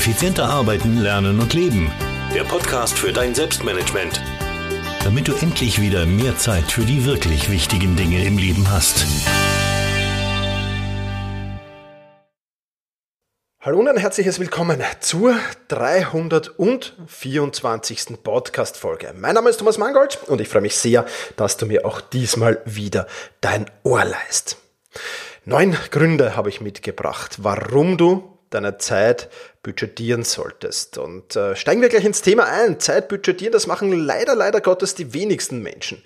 Effizienter arbeiten, lernen und leben. Der Podcast für dein Selbstmanagement. Damit du endlich wieder mehr Zeit für die wirklich wichtigen Dinge im Leben hast. Hallo und ein herzliches Willkommen zur 324. Podcast-Folge. Mein Name ist Thomas Mangold und ich freue mich sehr, dass du mir auch diesmal wieder dein Ohr leist. Neun Gründe habe ich mitgebracht, warum du deine Zeit budgetieren solltest. Und äh, steigen wir gleich ins Thema ein. Zeit budgetieren, das machen leider, leider Gottes die wenigsten Menschen.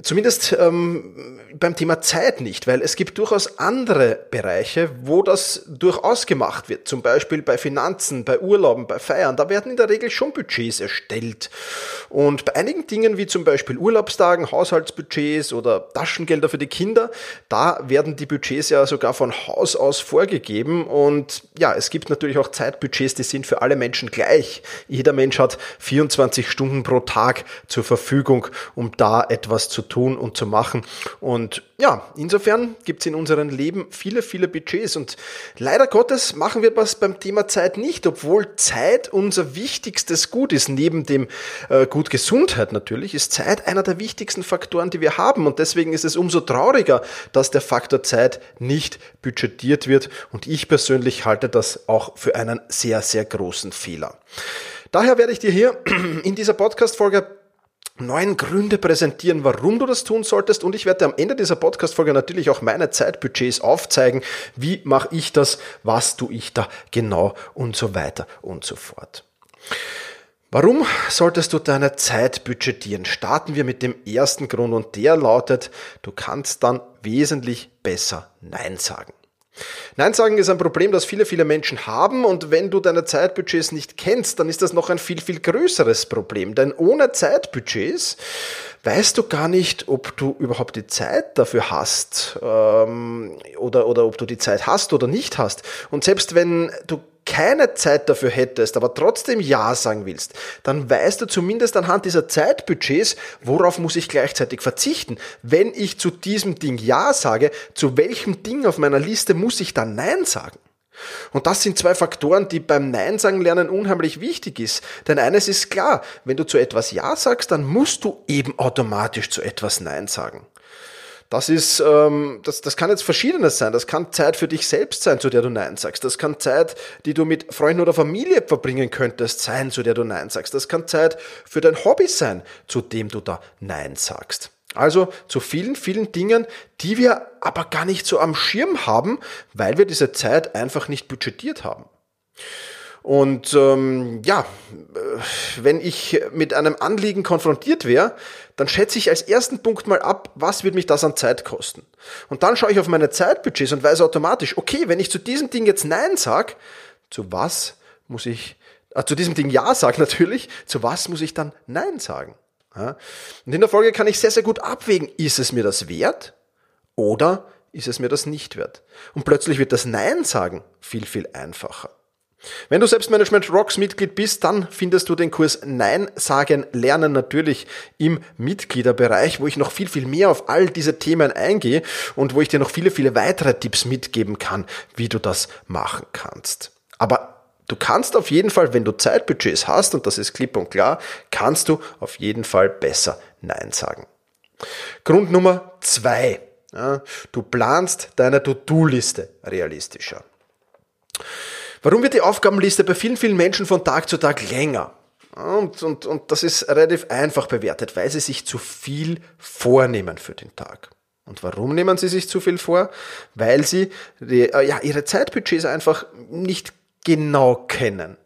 Zumindest ähm, beim Thema Zeit nicht, weil es gibt durchaus andere Bereiche, wo das durchaus gemacht wird. Zum Beispiel bei Finanzen, bei Urlauben, bei Feiern. Da werden in der Regel schon Budgets erstellt. Und bei einigen Dingen wie zum Beispiel Urlaubstagen, Haushaltsbudgets oder Taschengelder für die Kinder, da werden die Budgets ja sogar von Haus aus vorgegeben. Und ja, es gibt natürlich auch Zeitbudgets, die sind für alle Menschen gleich. Jeder Mensch hat 24 Stunden pro Tag zur Verfügung, um da etwas zu tun und zu machen. Und ja, insofern gibt es in unserem Leben viele, viele Budgets. Und leider Gottes machen wir was beim Thema Zeit nicht, obwohl Zeit unser wichtigstes Gut ist. Neben dem äh, Gut Gesundheit natürlich ist Zeit einer der wichtigsten Faktoren, die wir haben. Und deswegen ist es umso trauriger, dass der Faktor Zeit nicht budgetiert wird. Und ich persönlich halte das auch für einen sehr, sehr großen Fehler. Daher werde ich dir hier in dieser Podcast-Folge neun Gründe präsentieren, warum du das tun solltest. Und ich werde am Ende dieser Podcast-Folge natürlich auch meine Zeitbudgets aufzeigen. Wie mache ich das? Was tue ich da genau? Und so weiter und so fort. Warum solltest du deine Zeit budgetieren? Starten wir mit dem ersten Grund und der lautet, du kannst dann wesentlich besser Nein sagen. Nein sagen ist ein Problem, das viele, viele Menschen haben und wenn du deine Zeitbudgets nicht kennst, dann ist das noch ein viel, viel größeres Problem. Denn ohne Zeitbudgets weißt du gar nicht, ob du überhaupt die Zeit dafür hast ähm, oder, oder ob du die Zeit hast oder nicht hast. Und selbst wenn du keine Zeit dafür hättest, aber trotzdem Ja sagen willst, dann weißt du zumindest anhand dieser Zeitbudgets, worauf muss ich gleichzeitig verzichten. Wenn ich zu diesem Ding Ja sage, zu welchem Ding auf meiner Liste muss ich dann Nein sagen? Und das sind zwei Faktoren, die beim Nein sagen lernen unheimlich wichtig ist. Denn eines ist klar, wenn du zu etwas Ja sagst, dann musst du eben automatisch zu etwas Nein sagen. Das ist, ähm, das, das kann jetzt verschiedenes sein. Das kann Zeit für dich selbst sein, zu der du Nein sagst. Das kann Zeit, die du mit Freunden oder Familie verbringen könntest, sein, zu der du Nein sagst. Das kann Zeit für dein Hobby sein, zu dem du da Nein sagst. Also zu vielen, vielen Dingen, die wir aber gar nicht so am Schirm haben, weil wir diese Zeit einfach nicht budgetiert haben. Und ähm, ja, wenn ich mit einem Anliegen konfrontiert wäre, dann schätze ich als ersten Punkt mal ab, was wird mich das an Zeit kosten. Und dann schaue ich auf meine Zeitbudgets und weiß automatisch, okay, wenn ich zu diesem Ding jetzt Nein sage, zu was muss ich, äh, zu diesem Ding Ja sage natürlich, zu was muss ich dann Nein sagen? Ja? Und in der Folge kann ich sehr, sehr gut abwägen, ist es mir das wert oder ist es mir das nicht wert? Und plötzlich wird das Nein sagen viel, viel einfacher. Wenn du Selbstmanagement Rocks Mitglied bist, dann findest du den Kurs Nein sagen lernen natürlich im Mitgliederbereich, wo ich noch viel, viel mehr auf all diese Themen eingehe und wo ich dir noch viele, viele weitere Tipps mitgeben kann, wie du das machen kannst. Aber du kannst auf jeden Fall, wenn du Zeitbudgets hast, und das ist klipp und klar, kannst du auf jeden Fall besser Nein sagen. Grund Nummer zwei. Ja, du planst deine To-Do-Liste realistischer. Warum wird die Aufgabenliste bei vielen, vielen Menschen von Tag zu Tag länger? Und, und, und das ist relativ einfach bewertet, weil sie sich zu viel vornehmen für den Tag. Und warum nehmen sie sich zu viel vor? Weil sie die, äh, ja, ihre Zeitbudgets einfach nicht genau kennen.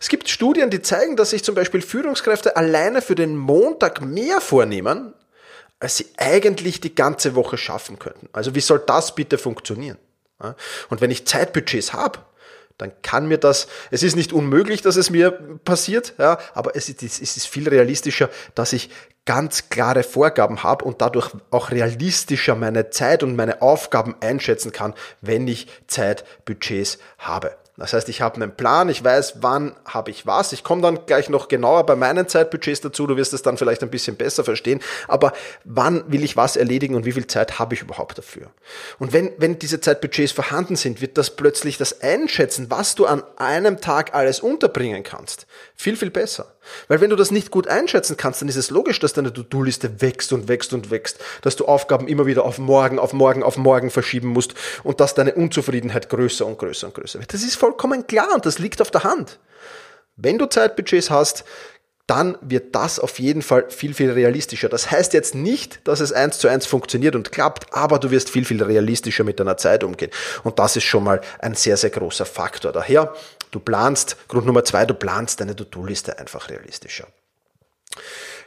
Es gibt Studien, die zeigen, dass sich zum Beispiel Führungskräfte alleine für den Montag mehr vornehmen, als sie eigentlich die ganze Woche schaffen könnten. Also wie soll das bitte funktionieren? Und wenn ich Zeitbudgets habe, dann kann mir das, es ist nicht unmöglich, dass es mir passiert, ja, aber es ist, es ist viel realistischer, dass ich ganz klare Vorgaben habe und dadurch auch realistischer meine Zeit und meine Aufgaben einschätzen kann, wenn ich Zeitbudgets habe. Das heißt, ich habe einen Plan, ich weiß, wann habe ich was. Ich komme dann gleich noch genauer bei meinen Zeitbudgets dazu, du wirst es dann vielleicht ein bisschen besser verstehen. Aber wann will ich was erledigen und wie viel Zeit habe ich überhaupt dafür? Und wenn, wenn diese Zeitbudgets vorhanden sind, wird das plötzlich das Einschätzen, was du an einem Tag alles unterbringen kannst, viel, viel besser. Weil wenn du das nicht gut einschätzen kannst, dann ist es logisch, dass deine To-Do-Liste wächst und wächst und wächst, dass du Aufgaben immer wieder auf morgen, auf morgen, auf morgen verschieben musst und dass deine Unzufriedenheit größer und größer und größer wird. Das ist vollkommen klar und das liegt auf der Hand. Wenn du Zeitbudgets hast, dann wird das auf jeden Fall viel, viel realistischer. Das heißt jetzt nicht, dass es eins zu eins funktioniert und klappt, aber du wirst viel, viel realistischer mit deiner Zeit umgehen. Und das ist schon mal ein sehr, sehr großer Faktor. Daher, du planst, Grund Nummer zwei, du planst deine To-Do-Liste einfach realistischer.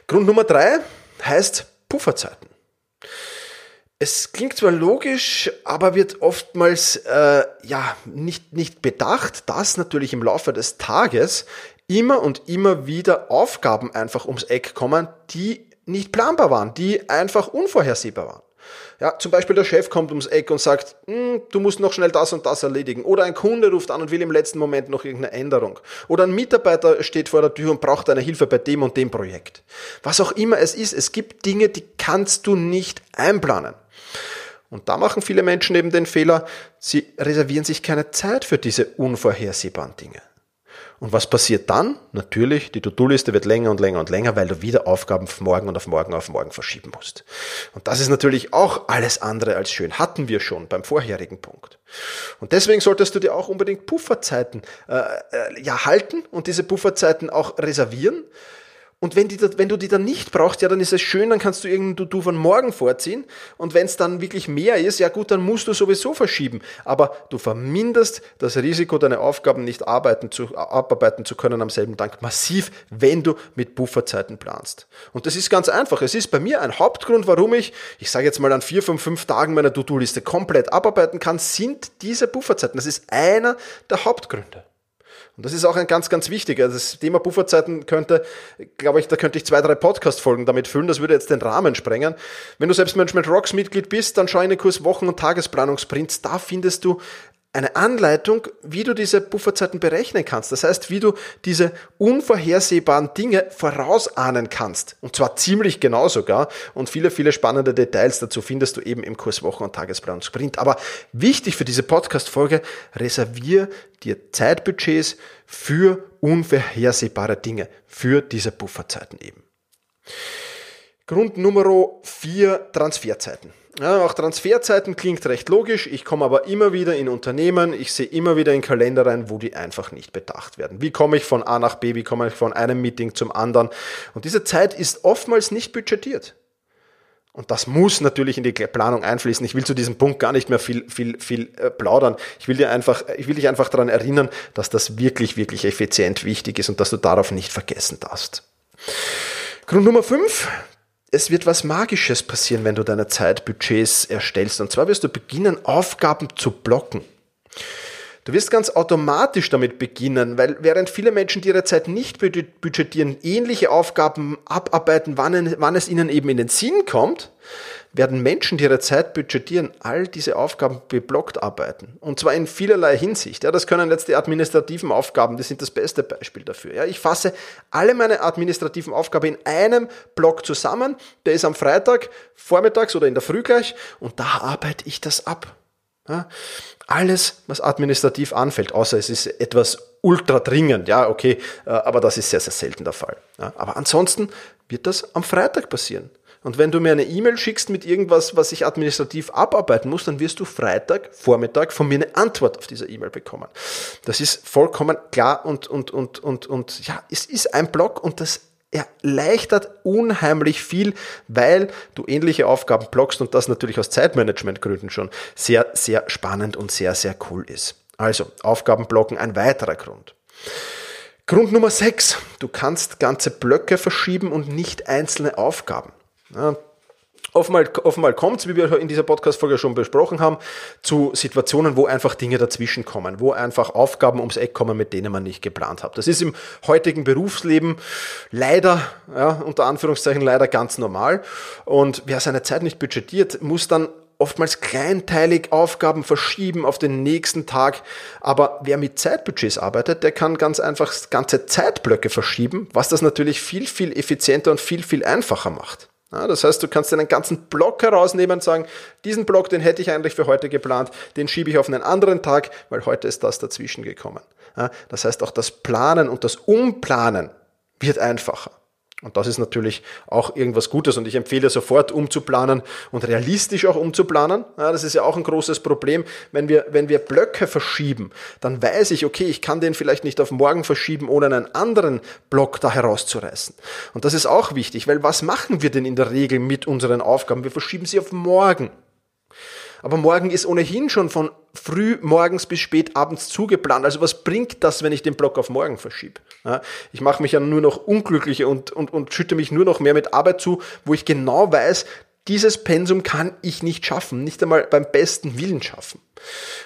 Grund Nummer drei heißt Pufferzeiten. Es klingt zwar logisch, aber wird oftmals äh, ja nicht nicht bedacht, dass natürlich im Laufe des Tages immer und immer wieder Aufgaben einfach ums Eck kommen, die nicht planbar waren, die einfach unvorhersehbar waren. Ja, zum Beispiel der Chef kommt ums Eck und sagt, hm, du musst noch schnell das und das erledigen. Oder ein Kunde ruft an und will im letzten Moment noch irgendeine Änderung. Oder ein Mitarbeiter steht vor der Tür und braucht deine Hilfe bei dem und dem Projekt. Was auch immer es ist, es gibt Dinge, die kannst du nicht einplanen. Und da machen viele Menschen eben den Fehler, sie reservieren sich keine Zeit für diese unvorhersehbaren Dinge. Und was passiert dann? Natürlich, die To-Do-Liste wird länger und länger und länger, weil du wieder Aufgaben auf morgen und auf morgen auf morgen verschieben musst. Und das ist natürlich auch alles andere als schön. Hatten wir schon beim vorherigen Punkt. Und deswegen solltest du dir auch unbedingt Pufferzeiten äh, äh, ja halten und diese Pufferzeiten auch reservieren, und wenn, die, wenn du die dann nicht brauchst, ja, dann ist es schön, dann kannst du irgendein To-Do von morgen vorziehen. Und wenn es dann wirklich mehr ist, ja gut, dann musst du sowieso verschieben. Aber du verminderst das Risiko, deine Aufgaben nicht arbeiten zu, abarbeiten zu können am selben Tag massiv, wenn du mit Bufferzeiten planst. Und das ist ganz einfach. Es ist bei mir ein Hauptgrund, warum ich, ich sage jetzt mal an vier, fünf, fünf Tagen meine To-Do-Liste komplett abarbeiten kann, sind diese Bufferzeiten. Das ist einer der Hauptgründe. Und das ist auch ein ganz, ganz wichtiger. Das Thema Pufferzeiten könnte, glaube ich, da könnte ich zwei, drei Podcast-Folgen damit füllen. Das würde jetzt den Rahmen sprengen. Wenn du Selbstmanagement Rocks Mitglied bist, dann schau in den Kurs Wochen- und Tagesplanungsprints. Da findest du eine Anleitung, wie du diese Pufferzeiten berechnen kannst. Das heißt, wie du diese unvorhersehbaren Dinge vorausahnen kannst. Und zwar ziemlich genau sogar. Und viele, viele spannende Details dazu findest du eben im Kurs Wochen- und Tagesplan Sprint. Aber wichtig für diese Podcast-Folge, reservier dir Zeitbudgets für unvorhersehbare Dinge, für diese Pufferzeiten eben. Grund Nummer vier, Transferzeiten. Ja, auch Transferzeiten klingt recht logisch. Ich komme aber immer wieder in Unternehmen, ich sehe immer wieder in Kalender rein, wo die einfach nicht bedacht werden. Wie komme ich von A nach B, wie komme ich von einem Meeting zum anderen? Und diese Zeit ist oftmals nicht budgetiert. Und das muss natürlich in die Planung einfließen. Ich will zu diesem Punkt gar nicht mehr viel, viel, viel äh, plaudern. Ich will dir einfach, ich will dich einfach daran erinnern, dass das wirklich, wirklich effizient wichtig ist und dass du darauf nicht vergessen darfst. Grund Nummer 5, es wird was Magisches passieren, wenn du deine Zeitbudgets erstellst. Und zwar wirst du beginnen, Aufgaben zu blocken. Du wirst ganz automatisch damit beginnen, weil während viele Menschen die ihre Zeit nicht budgetieren, ähnliche Aufgaben abarbeiten, wann, es ihnen eben in den Sinn kommt, werden Menschen, die ihre Zeit budgetieren, all diese Aufgaben beblockt arbeiten. Und zwar in vielerlei Hinsicht. Ja, das können jetzt die administrativen Aufgaben, die sind das beste Beispiel dafür. Ja, ich fasse alle meine administrativen Aufgaben in einem Block zusammen. Der ist am Freitag, vormittags oder in der Früh gleich und da arbeite ich das ab. Ja, alles, was administrativ anfällt, außer es ist etwas ultra dringend, ja, okay, äh, aber das ist sehr, sehr selten der Fall. Ja, aber ansonsten wird das am Freitag passieren. Und wenn du mir eine E-Mail schickst mit irgendwas, was ich administrativ abarbeiten muss, dann wirst du Freitag, Vormittag von mir eine Antwort auf diese E-Mail bekommen. Das ist vollkommen klar und, und, und, und, und ja, es ist ein Block und das erleichtert unheimlich viel, weil du ähnliche Aufgaben blockst und das natürlich aus Zeitmanagementgründen schon sehr, sehr spannend und sehr, sehr cool ist. Also, Aufgaben blocken, ein weiterer Grund. Grund Nummer 6. Du kannst ganze Blöcke verschieben und nicht einzelne Aufgaben. Ja, offenmal kommt es, wie wir in dieser Podcast-Folge schon besprochen haben, zu Situationen, wo einfach Dinge dazwischen kommen, wo einfach Aufgaben ums Eck kommen, mit denen man nicht geplant hat. Das ist im heutigen Berufsleben leider, ja, unter Anführungszeichen leider ganz normal. Und wer seine Zeit nicht budgetiert, muss dann oftmals kleinteilig Aufgaben verschieben auf den nächsten Tag. Aber wer mit Zeitbudgets arbeitet, der kann ganz einfach ganze Zeitblöcke verschieben, was das natürlich viel, viel effizienter und viel, viel einfacher macht. Ja, das heißt, du kannst einen ganzen Block herausnehmen und sagen, diesen Block, den hätte ich eigentlich für heute geplant, den schiebe ich auf einen anderen Tag, weil heute ist das dazwischen gekommen. Ja, das heißt, auch das Planen und das Umplanen wird einfacher. Und das ist natürlich auch irgendwas Gutes und ich empfehle sofort umzuplanen und realistisch auch umzuplanen. Ja, das ist ja auch ein großes Problem. Wenn wir, wenn wir Blöcke verschieben, dann weiß ich, okay, ich kann den vielleicht nicht auf morgen verschieben, ohne einen anderen Block da herauszureißen. Und das ist auch wichtig, weil was machen wir denn in der Regel mit unseren Aufgaben? Wir verschieben sie auf morgen. Aber morgen ist ohnehin schon von früh morgens bis spät abends zugeplant. Also was bringt das, wenn ich den Block auf morgen verschiebe? Ja, ich mache mich ja nur noch unglücklicher und, und, und schütte mich nur noch mehr mit Arbeit zu, wo ich genau weiß, dieses Pensum kann ich nicht schaffen, nicht einmal beim besten Willen schaffen.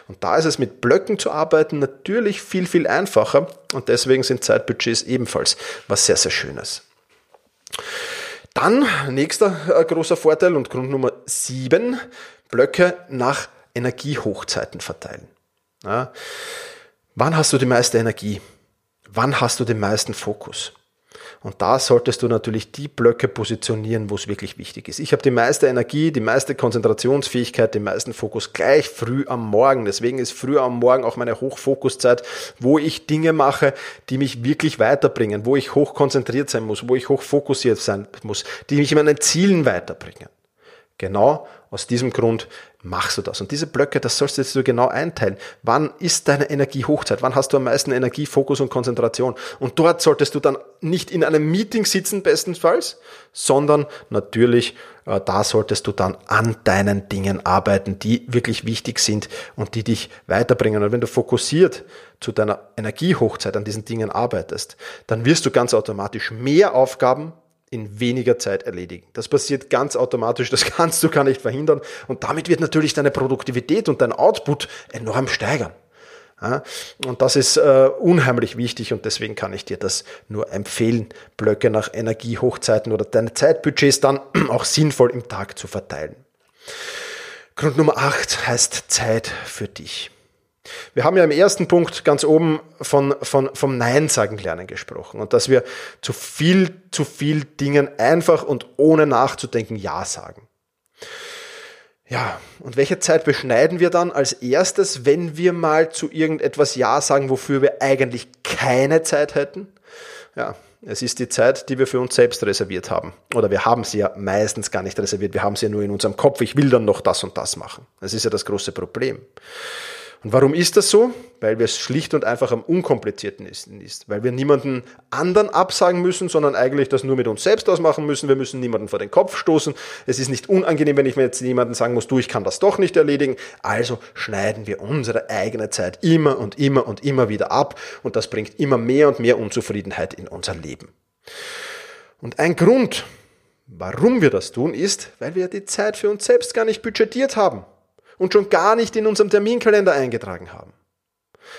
Und da ist es mit Blöcken zu arbeiten natürlich viel, viel einfacher und deswegen sind Zeitbudgets ebenfalls was sehr, sehr Schönes. Dann, nächster äh, großer Vorteil und Grund Nummer sieben, Blöcke nach Energiehochzeiten verteilen. Ja. Wann hast du die meiste Energie? Wann hast du den meisten Fokus? Und da solltest du natürlich die Blöcke positionieren, wo es wirklich wichtig ist. Ich habe die meiste Energie, die meiste Konzentrationsfähigkeit, den meisten Fokus gleich früh am Morgen. Deswegen ist früh am Morgen auch meine Hochfokuszeit, wo ich Dinge mache, die mich wirklich weiterbringen, wo ich hoch konzentriert sein muss, wo ich hoch fokussiert sein muss, die mich in meinen Zielen weiterbringen. Genau aus diesem Grund machst du das. Und diese Blöcke, das sollst du genau einteilen. Wann ist deine Energiehochzeit? Wann hast du am meisten Energie, Fokus und Konzentration? Und dort solltest du dann nicht in einem Meeting sitzen, bestenfalls, sondern natürlich, äh, da solltest du dann an deinen Dingen arbeiten, die wirklich wichtig sind und die dich weiterbringen. Und wenn du fokussiert zu deiner Energiehochzeit an diesen Dingen arbeitest, dann wirst du ganz automatisch mehr Aufgaben in weniger Zeit erledigen. Das passiert ganz automatisch, das kannst du gar nicht verhindern und damit wird natürlich deine Produktivität und dein Output enorm steigern. Und das ist äh, unheimlich wichtig und deswegen kann ich dir das nur empfehlen, Blöcke nach Energiehochzeiten oder deine Zeitbudgets dann auch sinnvoll im Tag zu verteilen. Grund Nummer 8 heißt Zeit für dich. Wir haben ja im ersten Punkt ganz oben von, von, vom Nein sagen lernen gesprochen und dass wir zu viel, zu viel Dingen einfach und ohne nachzudenken Ja sagen. Ja, und welche Zeit beschneiden wir dann als erstes, wenn wir mal zu irgendetwas Ja sagen, wofür wir eigentlich keine Zeit hätten? Ja, es ist die Zeit, die wir für uns selbst reserviert haben. Oder wir haben sie ja meistens gar nicht reserviert, wir haben sie ja nur in unserem Kopf, ich will dann noch das und das machen. Das ist ja das große Problem. Und warum ist das so? Weil wir es schlicht und einfach am unkomplizierten ist. Weil wir niemanden anderen absagen müssen, sondern eigentlich das nur mit uns selbst ausmachen müssen. Wir müssen niemanden vor den Kopf stoßen. Es ist nicht unangenehm, wenn ich mir jetzt jemanden sagen muss, du, ich kann das doch nicht erledigen. Also schneiden wir unsere eigene Zeit immer und immer und immer wieder ab. Und das bringt immer mehr und mehr Unzufriedenheit in unser Leben. Und ein Grund, warum wir das tun, ist, weil wir die Zeit für uns selbst gar nicht budgetiert haben und schon gar nicht in unserem Terminkalender eingetragen haben.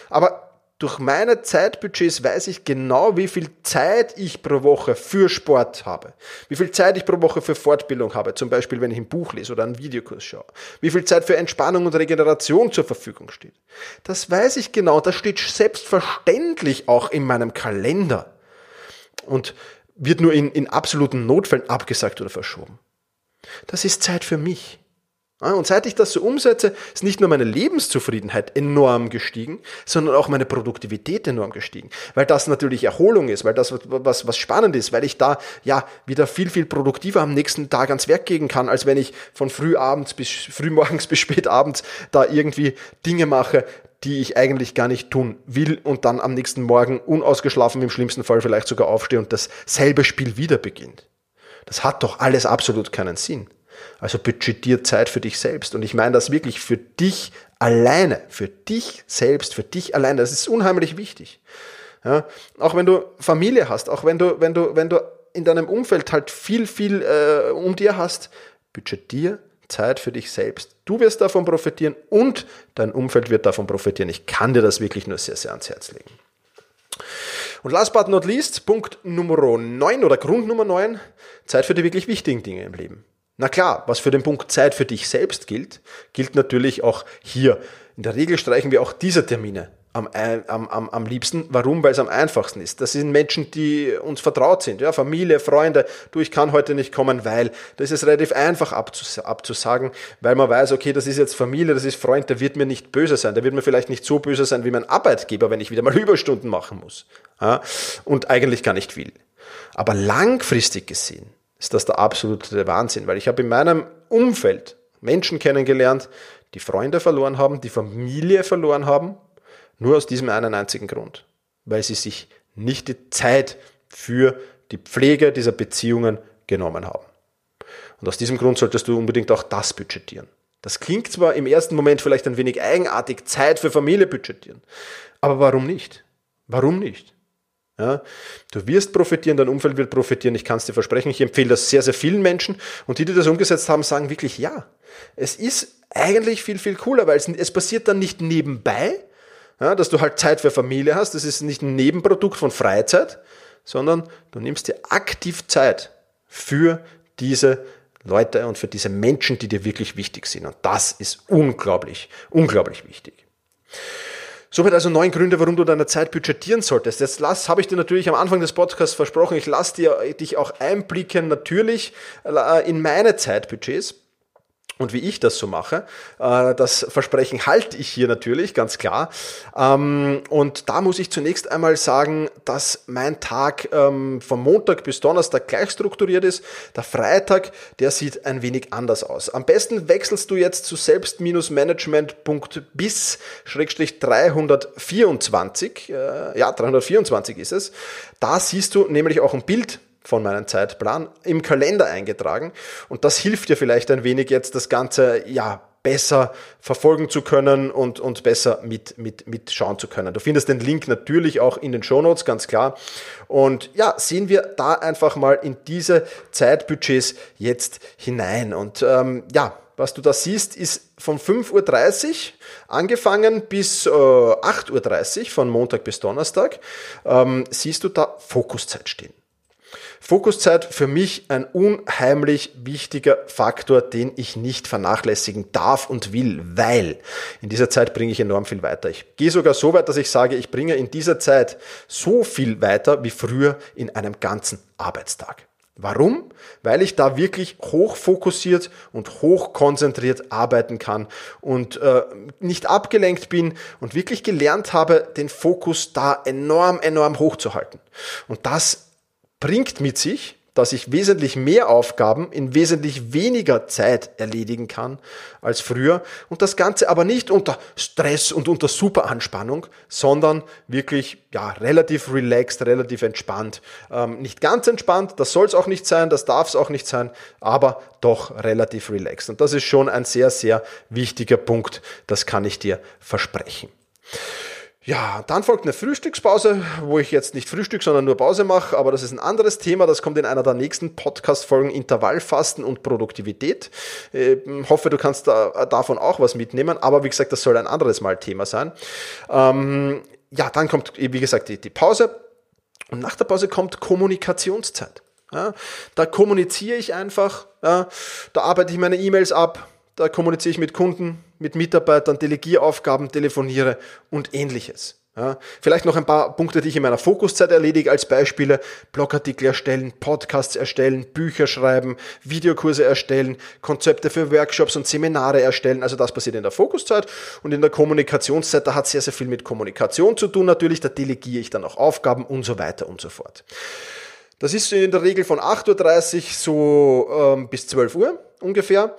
Aber durch meine Zeitbudgets weiß ich genau, wie viel Zeit ich pro Woche für Sport habe. Wie viel Zeit ich pro Woche für Fortbildung habe. Zum Beispiel, wenn ich ein Buch lese oder einen Videokurs schaue. Wie viel Zeit für Entspannung und Regeneration zur Verfügung steht. Das weiß ich genau. Das steht selbstverständlich auch in meinem Kalender. Und wird nur in, in absoluten Notfällen abgesagt oder verschoben. Das ist Zeit für mich. Und seit ich das so umsetze, ist nicht nur meine Lebenszufriedenheit enorm gestiegen, sondern auch meine Produktivität enorm gestiegen. Weil das natürlich Erholung ist, weil das was, was spannend ist, weil ich da ja wieder viel, viel produktiver am nächsten Tag ans Werk gehen kann, als wenn ich von frühabends bis frühmorgens bis spätabends da irgendwie Dinge mache, die ich eigentlich gar nicht tun will und dann am nächsten Morgen unausgeschlafen im schlimmsten Fall vielleicht sogar aufstehe und dasselbe Spiel wieder beginnt. Das hat doch alles absolut keinen Sinn. Also budgetier Zeit für dich selbst. Und ich meine das wirklich für dich alleine, für dich selbst, für dich alleine. Das ist unheimlich wichtig. Ja, auch wenn du Familie hast, auch wenn du, wenn du, wenn du in deinem Umfeld halt viel, viel äh, um dir hast, budgetier Zeit für dich selbst. Du wirst davon profitieren und dein Umfeld wird davon profitieren. Ich kann dir das wirklich nur sehr, sehr ans Herz legen. Und last but not least, Punkt Nummer 9 oder Grund Nummer 9, Zeit für die wirklich wichtigen Dinge im Leben. Na klar, was für den Punkt Zeit für dich selbst gilt, gilt natürlich auch hier. In der Regel streichen wir auch diese Termine am, am, am, am liebsten. Warum? Weil es am einfachsten ist. Das sind Menschen, die uns vertraut sind. Ja, Familie, Freunde. Du, ich kann heute nicht kommen, weil. Das ist relativ einfach abzus abzusagen, weil man weiß, okay, das ist jetzt Familie, das ist Freund, der wird mir nicht böse sein. Der wird mir vielleicht nicht so böse sein wie mein Arbeitgeber, wenn ich wieder mal Überstunden machen muss. Ja, und eigentlich gar nicht will. Aber langfristig gesehen ist das der absolute Wahnsinn, weil ich habe in meinem Umfeld Menschen kennengelernt, die Freunde verloren haben, die Familie verloren haben, nur aus diesem einen einzigen Grund, weil sie sich nicht die Zeit für die Pflege dieser Beziehungen genommen haben. Und aus diesem Grund solltest du unbedingt auch das budgetieren. Das klingt zwar im ersten Moment vielleicht ein wenig eigenartig, Zeit für Familie budgetieren, aber warum nicht? Warum nicht? Ja, du wirst profitieren, dein Umfeld wird profitieren, ich kann es dir versprechen. Ich empfehle das sehr, sehr vielen Menschen und die, die das umgesetzt haben, sagen wirklich ja. Es ist eigentlich viel, viel cooler, weil es, es passiert dann nicht nebenbei, ja, dass du halt Zeit für Familie hast. Das ist nicht ein Nebenprodukt von Freizeit, sondern du nimmst dir aktiv Zeit für diese Leute und für diese Menschen, die dir wirklich wichtig sind. Und das ist unglaublich, unglaublich wichtig. Somit also neun Gründe, warum du deine Zeit budgetieren solltest. Jetzt lass, habe ich dir natürlich am Anfang des Podcasts versprochen, ich lasse dir dich auch einblicken natürlich äh, in meine Zeitbudgets und wie ich das so mache. Äh, das Versprechen halte ich hier natürlich, ganz klar. Ähm, und da muss ich zunächst einmal sagen, dass mein Tag ähm, vom Montag bis Donnerstag gleich strukturiert ist. Der Freitag, der sieht ein wenig anders aus. Am besten wechselst du jetzt zu selbst-management.bis-324. Äh, ja, 324 ist es. Da siehst du nämlich auch ein Bild von meinem Zeitplan im Kalender eingetragen. Und das hilft dir vielleicht ein wenig jetzt das Ganze, ja, besser verfolgen zu können und, und besser mit, mit, mit schauen zu können. Du findest den Link natürlich auch in den Show Notes, ganz klar. Und ja, sehen wir da einfach mal in diese Zeitbudgets jetzt hinein. Und ähm, ja, was du da siehst, ist von 5.30 Uhr angefangen bis äh, 8.30 Uhr, von Montag bis Donnerstag, ähm, siehst du da Fokuszeit stehen. Fokuszeit für mich ein unheimlich wichtiger Faktor, den ich nicht vernachlässigen darf und will, weil in dieser Zeit bringe ich enorm viel weiter. Ich gehe sogar so weit, dass ich sage, ich bringe in dieser Zeit so viel weiter wie früher in einem ganzen Arbeitstag. Warum? Weil ich da wirklich hochfokussiert und hochkonzentriert arbeiten kann und äh, nicht abgelenkt bin und wirklich gelernt habe, den Fokus da enorm, enorm hochzuhalten. Und das bringt mit sich, dass ich wesentlich mehr Aufgaben in wesentlich weniger Zeit erledigen kann als früher und das Ganze aber nicht unter Stress und unter Superanspannung, sondern wirklich ja relativ relaxed, relativ entspannt. Ähm, nicht ganz entspannt, das soll es auch nicht sein, das darf es auch nicht sein, aber doch relativ relaxed. Und das ist schon ein sehr, sehr wichtiger Punkt, das kann ich dir versprechen. Ja, dann folgt eine Frühstückspause, wo ich jetzt nicht Frühstück, sondern nur Pause mache, aber das ist ein anderes Thema, das kommt in einer der nächsten Podcast-Folgen Intervallfasten und Produktivität. Ich ähm, hoffe, du kannst da, davon auch was mitnehmen, aber wie gesagt, das soll ein anderes Mal Thema sein. Ähm, ja, dann kommt, wie gesagt, die, die Pause und nach der Pause kommt Kommunikationszeit. Ja, da kommuniziere ich einfach, ja, da arbeite ich meine E-Mails ab, da kommuniziere ich mit Kunden, mit Mitarbeitern, Delegieraufgaben, telefoniere und ähnliches. Ja, vielleicht noch ein paar Punkte, die ich in meiner Fokuszeit erledige, als Beispiele. Blogartikel erstellen, Podcasts erstellen, Bücher schreiben, Videokurse erstellen, Konzepte für Workshops und Seminare erstellen. Also das passiert in der Fokuszeit und in der Kommunikationszeit, da hat sehr, sehr viel mit Kommunikation zu tun natürlich. Da delegiere ich dann auch Aufgaben und so weiter und so fort. Das ist in der Regel von 8.30 Uhr so ähm, bis 12 Uhr ungefähr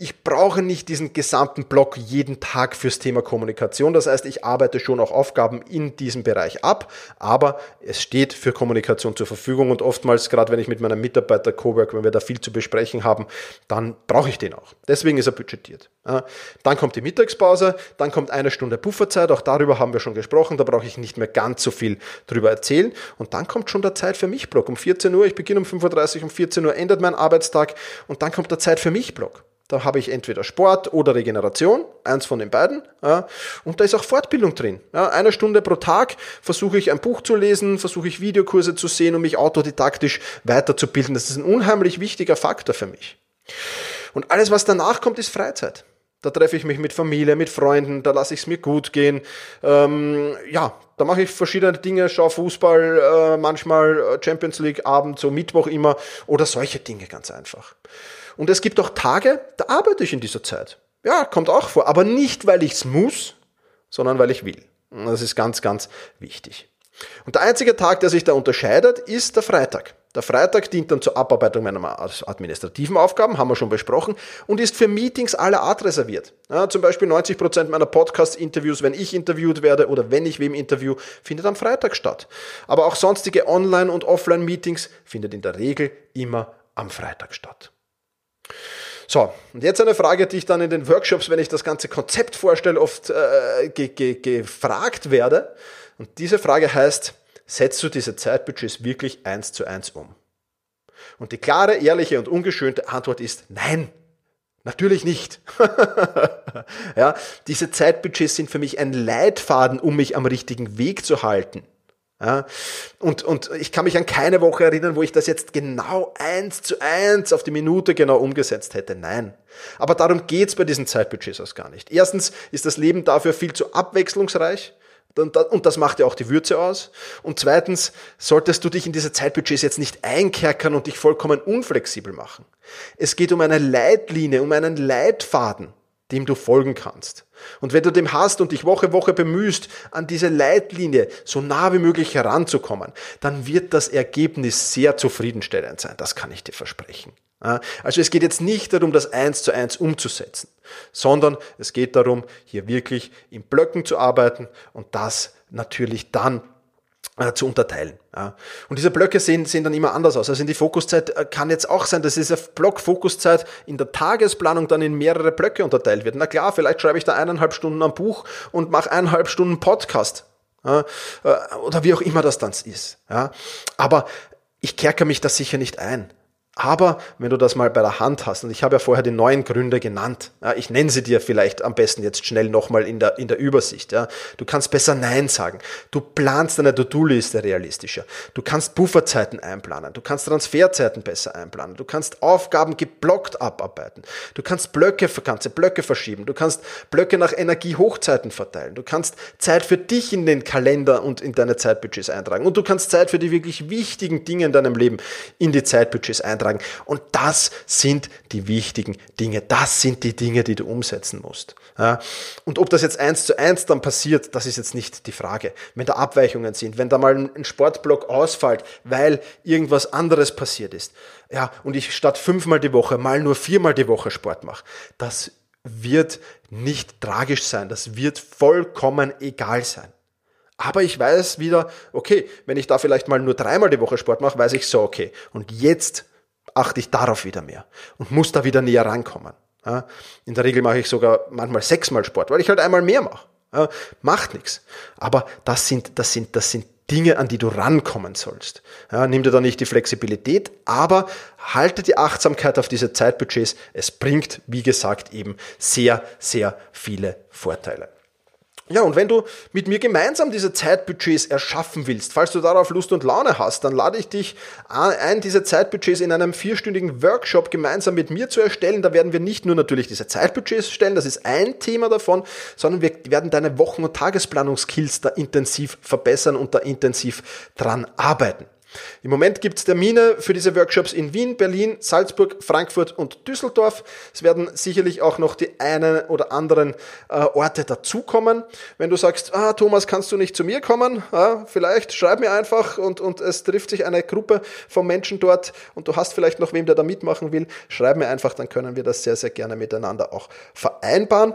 ich brauche nicht diesen gesamten Block jeden Tag fürs Thema Kommunikation. Das heißt, ich arbeite schon auch Aufgaben in diesem Bereich ab, aber es steht für Kommunikation zur Verfügung und oftmals, gerade wenn ich mit meinem Mitarbeiter Cowork, wenn wir da viel zu besprechen haben, dann brauche ich den auch. Deswegen ist er budgetiert. Dann kommt die Mittagspause, dann kommt eine Stunde Pufferzeit, auch darüber haben wir schon gesprochen, da brauche ich nicht mehr ganz so viel drüber erzählen. Und dann kommt schon der Zeit für mich Block. Um 14 Uhr, ich beginne um 5.30 Uhr, um 14 Uhr endet mein Arbeitstag und dann kommt der Zeit für mich Block. Da habe ich entweder Sport oder Regeneration, eins von den beiden. Ja. Und da ist auch Fortbildung drin. Ja. Eine Stunde pro Tag versuche ich ein Buch zu lesen, versuche ich Videokurse zu sehen, um mich autodidaktisch weiterzubilden. Das ist ein unheimlich wichtiger Faktor für mich. Und alles, was danach kommt, ist Freizeit. Da treffe ich mich mit Familie, mit Freunden, da lasse ich es mir gut gehen. Ähm, ja, da mache ich verschiedene Dinge, schaue Fußball, äh, manchmal äh, Champions League Abend, so Mittwoch immer oder solche Dinge ganz einfach. Und es gibt auch Tage, da arbeite ich in dieser Zeit. Ja, kommt auch vor, aber nicht, weil ich es muss, sondern weil ich will. Und das ist ganz, ganz wichtig. Und der einzige Tag, der sich da unterscheidet, ist der Freitag. Der Freitag dient dann zur Abarbeitung meiner administrativen Aufgaben, haben wir schon besprochen, und ist für Meetings aller Art reserviert. Ja, zum Beispiel 90 Prozent meiner Podcast-Interviews, wenn ich interviewt werde oder wenn ich wem interview, findet am Freitag statt. Aber auch sonstige Online- und Offline-Meetings findet in der Regel immer am Freitag statt. So, und jetzt eine Frage, die ich dann in den Workshops, wenn ich das ganze Konzept vorstelle, oft äh, ge ge gefragt werde. Und diese Frage heißt, setzt du diese Zeitbudgets wirklich eins zu eins um? Und die klare, ehrliche und ungeschönte Antwort ist nein. Natürlich nicht. ja, diese Zeitbudgets sind für mich ein Leitfaden, um mich am richtigen Weg zu halten. Ja, und, und ich kann mich an keine Woche erinnern, wo ich das jetzt genau eins zu eins auf die Minute genau umgesetzt hätte. Nein. Aber darum geht's bei diesen Zeitbudgets aus gar nicht. Erstens ist das Leben dafür viel zu abwechslungsreich. Und das macht ja auch die Würze aus. Und zweitens solltest du dich in diese Zeitbudgets jetzt nicht einkerkern und dich vollkommen unflexibel machen. Es geht um eine Leitlinie, um einen Leitfaden, dem du folgen kannst. Und wenn du dem hast und dich Woche Woche bemühst, an diese Leitlinie so nah wie möglich heranzukommen, dann wird das Ergebnis sehr zufriedenstellend sein. Das kann ich dir versprechen. Also es geht jetzt nicht darum, das eins zu eins umzusetzen, sondern es geht darum, hier wirklich in Blöcken zu arbeiten und das natürlich dann zu unterteilen. Und diese Blöcke sehen, sehen dann immer anders aus. Also in die Fokuszeit äh, kann jetzt auch sein, dass diese Block-Fokuszeit in der Tagesplanung dann in mehrere Blöcke unterteilt wird. Na klar, vielleicht schreibe ich da eineinhalb Stunden am Buch und mache eineinhalb Stunden Podcast. Äh, oder wie auch immer das dann ist. Aber ich kerke mich da sicher nicht ein. Aber wenn du das mal bei der Hand hast, und ich habe ja vorher die neuen Gründe genannt, ja, ich nenne sie dir vielleicht am besten jetzt schnell nochmal in der, in der Übersicht. Ja. Du kannst besser Nein sagen. Du planst deine To-Do-Liste realistischer. Du kannst Pufferzeiten einplanen. Du kannst Transferzeiten besser einplanen. Du kannst Aufgaben geblockt abarbeiten. Du kannst Blöcke, ganze Blöcke verschieben. Du kannst Blöcke nach Energiehochzeiten verteilen. Du kannst Zeit für dich in den Kalender und in deine Zeitbudgets eintragen. Und du kannst Zeit für die wirklich wichtigen Dinge in deinem Leben in die Zeitbudgets eintragen beitragen. Und das sind die wichtigen Dinge. Das sind die Dinge, die du umsetzen musst. Ja. Und ob das jetzt eins zu eins dann passiert, das ist jetzt nicht die Frage. Wenn da Abweichungen sind, wenn da mal ein Sportblock ausfällt, weil irgendwas anderes passiert ist, ja, und ich statt fünfmal die Woche mal nur viermal die Woche Sport mache, das wird nicht tragisch sein. Das wird vollkommen egal sein. Aber ich weiß wieder, okay, wenn ich da vielleicht mal nur dreimal die Woche Sport mache, weiß ich so, okay. Und jetzt achte ich darauf wieder mehr und muss da wieder näher rankommen. In der Regel mache ich sogar manchmal sechsmal Sport, weil ich halt einmal mehr mache. Macht nichts. Aber das sind, das sind, das sind Dinge, an die du rankommen sollst. Ja, nimm dir da nicht die Flexibilität, aber halte die Achtsamkeit auf diese Zeitbudgets. Es bringt, wie gesagt, eben sehr, sehr viele Vorteile. Ja, und wenn du mit mir gemeinsam diese Zeitbudgets erschaffen willst, falls du darauf Lust und Laune hast, dann lade ich dich ein, diese Zeitbudgets in einem vierstündigen Workshop gemeinsam mit mir zu erstellen. Da werden wir nicht nur natürlich diese Zeitbudgets stellen, das ist ein Thema davon, sondern wir werden deine Wochen- und Tagesplanungskills da intensiv verbessern und da intensiv dran arbeiten. Im Moment gibt es Termine für diese Workshops in Wien, Berlin, Salzburg, Frankfurt und Düsseldorf. Es werden sicherlich auch noch die einen oder anderen äh, Orte dazukommen. Wenn du sagst, ah, Thomas, kannst du nicht zu mir kommen? Ja, vielleicht schreib mir einfach und, und es trifft sich eine Gruppe von Menschen dort und du hast vielleicht noch wem, der da mitmachen will. Schreib mir einfach, dann können wir das sehr, sehr gerne miteinander auch vereinbaren.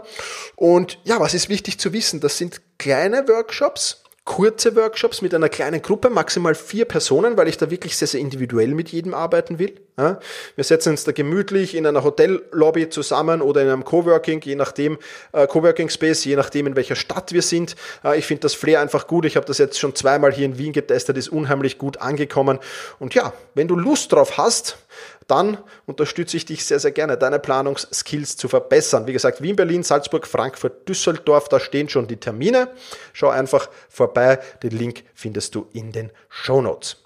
Und ja, was ist wichtig zu wissen? Das sind kleine Workshops kurze Workshops mit einer kleinen Gruppe, maximal vier Personen, weil ich da wirklich sehr, sehr individuell mit jedem arbeiten will. Wir setzen uns da gemütlich in einer Hotellobby zusammen oder in einem Coworking, je nachdem, äh, Coworking Space, je nachdem, in welcher Stadt wir sind. Ich finde das Flair einfach gut. Ich habe das jetzt schon zweimal hier in Wien getestet, ist unheimlich gut angekommen. Und ja, wenn du Lust drauf hast, dann unterstütze ich dich sehr, sehr gerne, deine Planungsskills zu verbessern. Wie gesagt, Wien, Berlin, Salzburg, Frankfurt, Düsseldorf, da stehen schon die Termine. Schau einfach vorbei, den Link findest du in den Show Notes.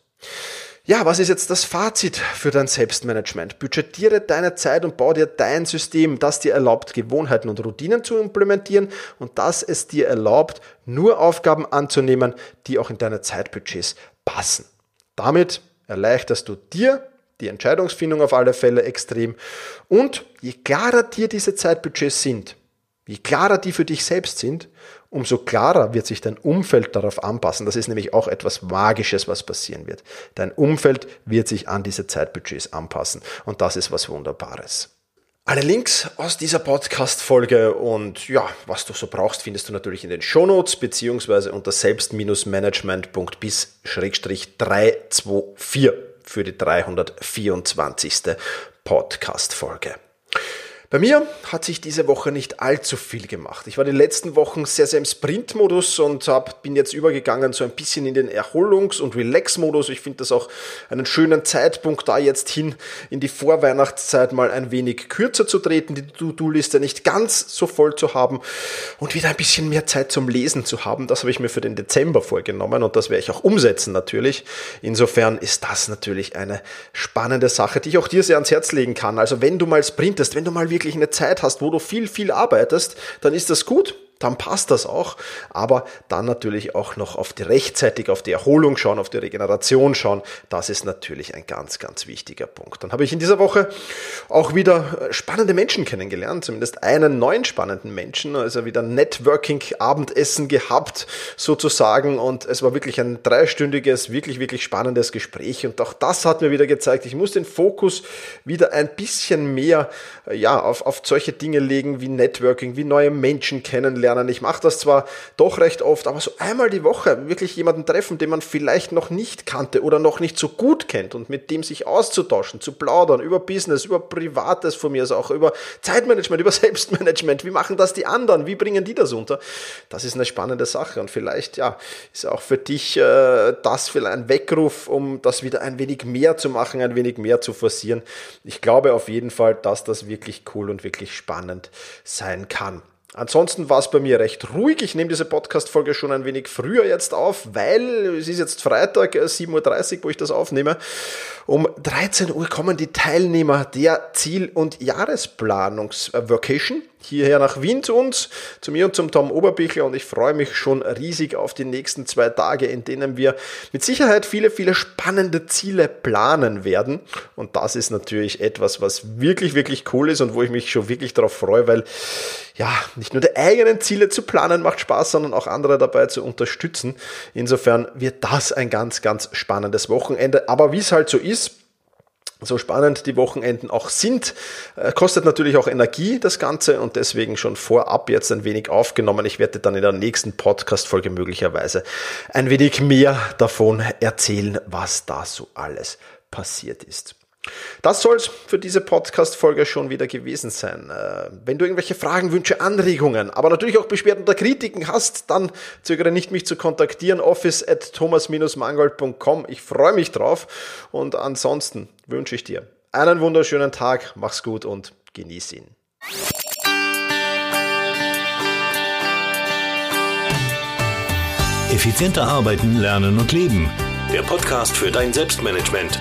Ja, was ist jetzt das Fazit für dein Selbstmanagement? Budgetiere deine Zeit und bau dir dein System, das dir erlaubt, Gewohnheiten und Routinen zu implementieren und das es dir erlaubt, nur Aufgaben anzunehmen, die auch in deine Zeitbudgets passen. Damit erleichterst du dir die Entscheidungsfindung auf alle Fälle extrem und je klarer dir diese Zeitbudgets sind, Je klarer die für dich selbst sind, umso klarer wird sich dein Umfeld darauf anpassen. Das ist nämlich auch etwas Magisches, was passieren wird. Dein Umfeld wird sich an diese Zeitbudgets anpassen. Und das ist was Wunderbares. Alle Links aus dieser Podcast-Folge und ja, was du so brauchst, findest du natürlich in den Shownotes beziehungsweise unter selbst-management.bis-324 für die 324. Podcast-Folge. Bei mir hat sich diese Woche nicht allzu viel gemacht. Ich war die letzten Wochen sehr, sehr im Sprint-Modus und hab, bin jetzt übergegangen so ein bisschen in den Erholungs- und Relax-Modus. Ich finde das auch einen schönen Zeitpunkt, da jetzt hin in die Vorweihnachtszeit mal ein wenig kürzer zu treten, die To-Do-Liste nicht ganz so voll zu haben und wieder ein bisschen mehr Zeit zum Lesen zu haben. Das habe ich mir für den Dezember vorgenommen und das werde ich auch umsetzen natürlich. Insofern ist das natürlich eine spannende Sache, die ich auch dir sehr ans Herz legen kann. Also wenn du mal sprintest, wenn du mal wirklich eine Zeit hast, wo du viel, viel arbeitest, dann ist das gut dann passt das auch. Aber dann natürlich auch noch auf die rechtzeitig auf die Erholung schauen, auf die Regeneration schauen. Das ist natürlich ein ganz, ganz wichtiger Punkt. Dann habe ich in dieser Woche auch wieder spannende Menschen kennengelernt, zumindest einen neuen spannenden Menschen, also wieder Networking-Abendessen gehabt sozusagen und es war wirklich ein dreistündiges, wirklich, wirklich spannendes Gespräch und auch das hat mir wieder gezeigt, ich muss den Fokus wieder ein bisschen mehr ja, auf, auf solche Dinge legen wie Networking, wie neue Menschen kennenlernen, kennenlernen. Ich mache das zwar doch recht oft, aber so einmal die Woche wirklich jemanden treffen, den man vielleicht noch nicht kannte oder noch nicht so gut kennt und mit dem sich auszutauschen, zu plaudern über Business, über Privates von mir, also auch über Zeitmanagement, über Selbstmanagement. Wie machen das die anderen? Wie bringen die das unter? Das ist eine spannende Sache und vielleicht, ja, ist auch für dich äh, das vielleicht ein Weckruf, um das wieder ein wenig mehr zu machen, ein wenig mehr zu forcieren. Ich glaube auf jeden Fall, dass das wirklich cool und wirklich spannend sein kann. Ansonsten war es bei mir recht ruhig. Ich nehme diese Podcast-Folge schon ein wenig früher jetzt auf, weil es ist jetzt Freitag, 7.30 äh, Uhr, wo ich das aufnehme. Um 13 Uhr kommen die Teilnehmer der Ziel- und Jahresplanungs-Vacation hierher nach Wien zu uns, zu mir und zum Tom Oberbichler und ich freue mich schon riesig auf die nächsten zwei Tage, in denen wir mit Sicherheit viele, viele spannende Ziele planen werden und das ist natürlich etwas, was wirklich, wirklich cool ist und wo ich mich schon wirklich darauf freue, weil ja, nicht nur die eigenen Ziele zu planen macht Spaß, sondern auch andere dabei zu unterstützen. Insofern wird das ein ganz, ganz spannendes Wochenende. Aber wie es halt so ist, so spannend die Wochenenden auch sind, äh, kostet natürlich auch Energie das Ganze und deswegen schon vorab jetzt ein wenig aufgenommen. Ich werde dann in der nächsten Podcast-Folge möglicherweise ein wenig mehr davon erzählen, was da so alles passiert ist. Das soll es für diese Podcast-Folge schon wieder gewesen sein. Äh, wenn du irgendwelche Fragen, Wünsche, Anregungen, aber natürlich auch Beschwerden oder Kritiken hast, dann zögere nicht, mich zu kontaktieren. office at thomas-mangold.com. Ich freue mich drauf und ansonsten wünsche ich dir einen wunderschönen Tag, mach's gut und genieß ihn. Effizienter arbeiten, lernen und leben. Der Podcast für dein Selbstmanagement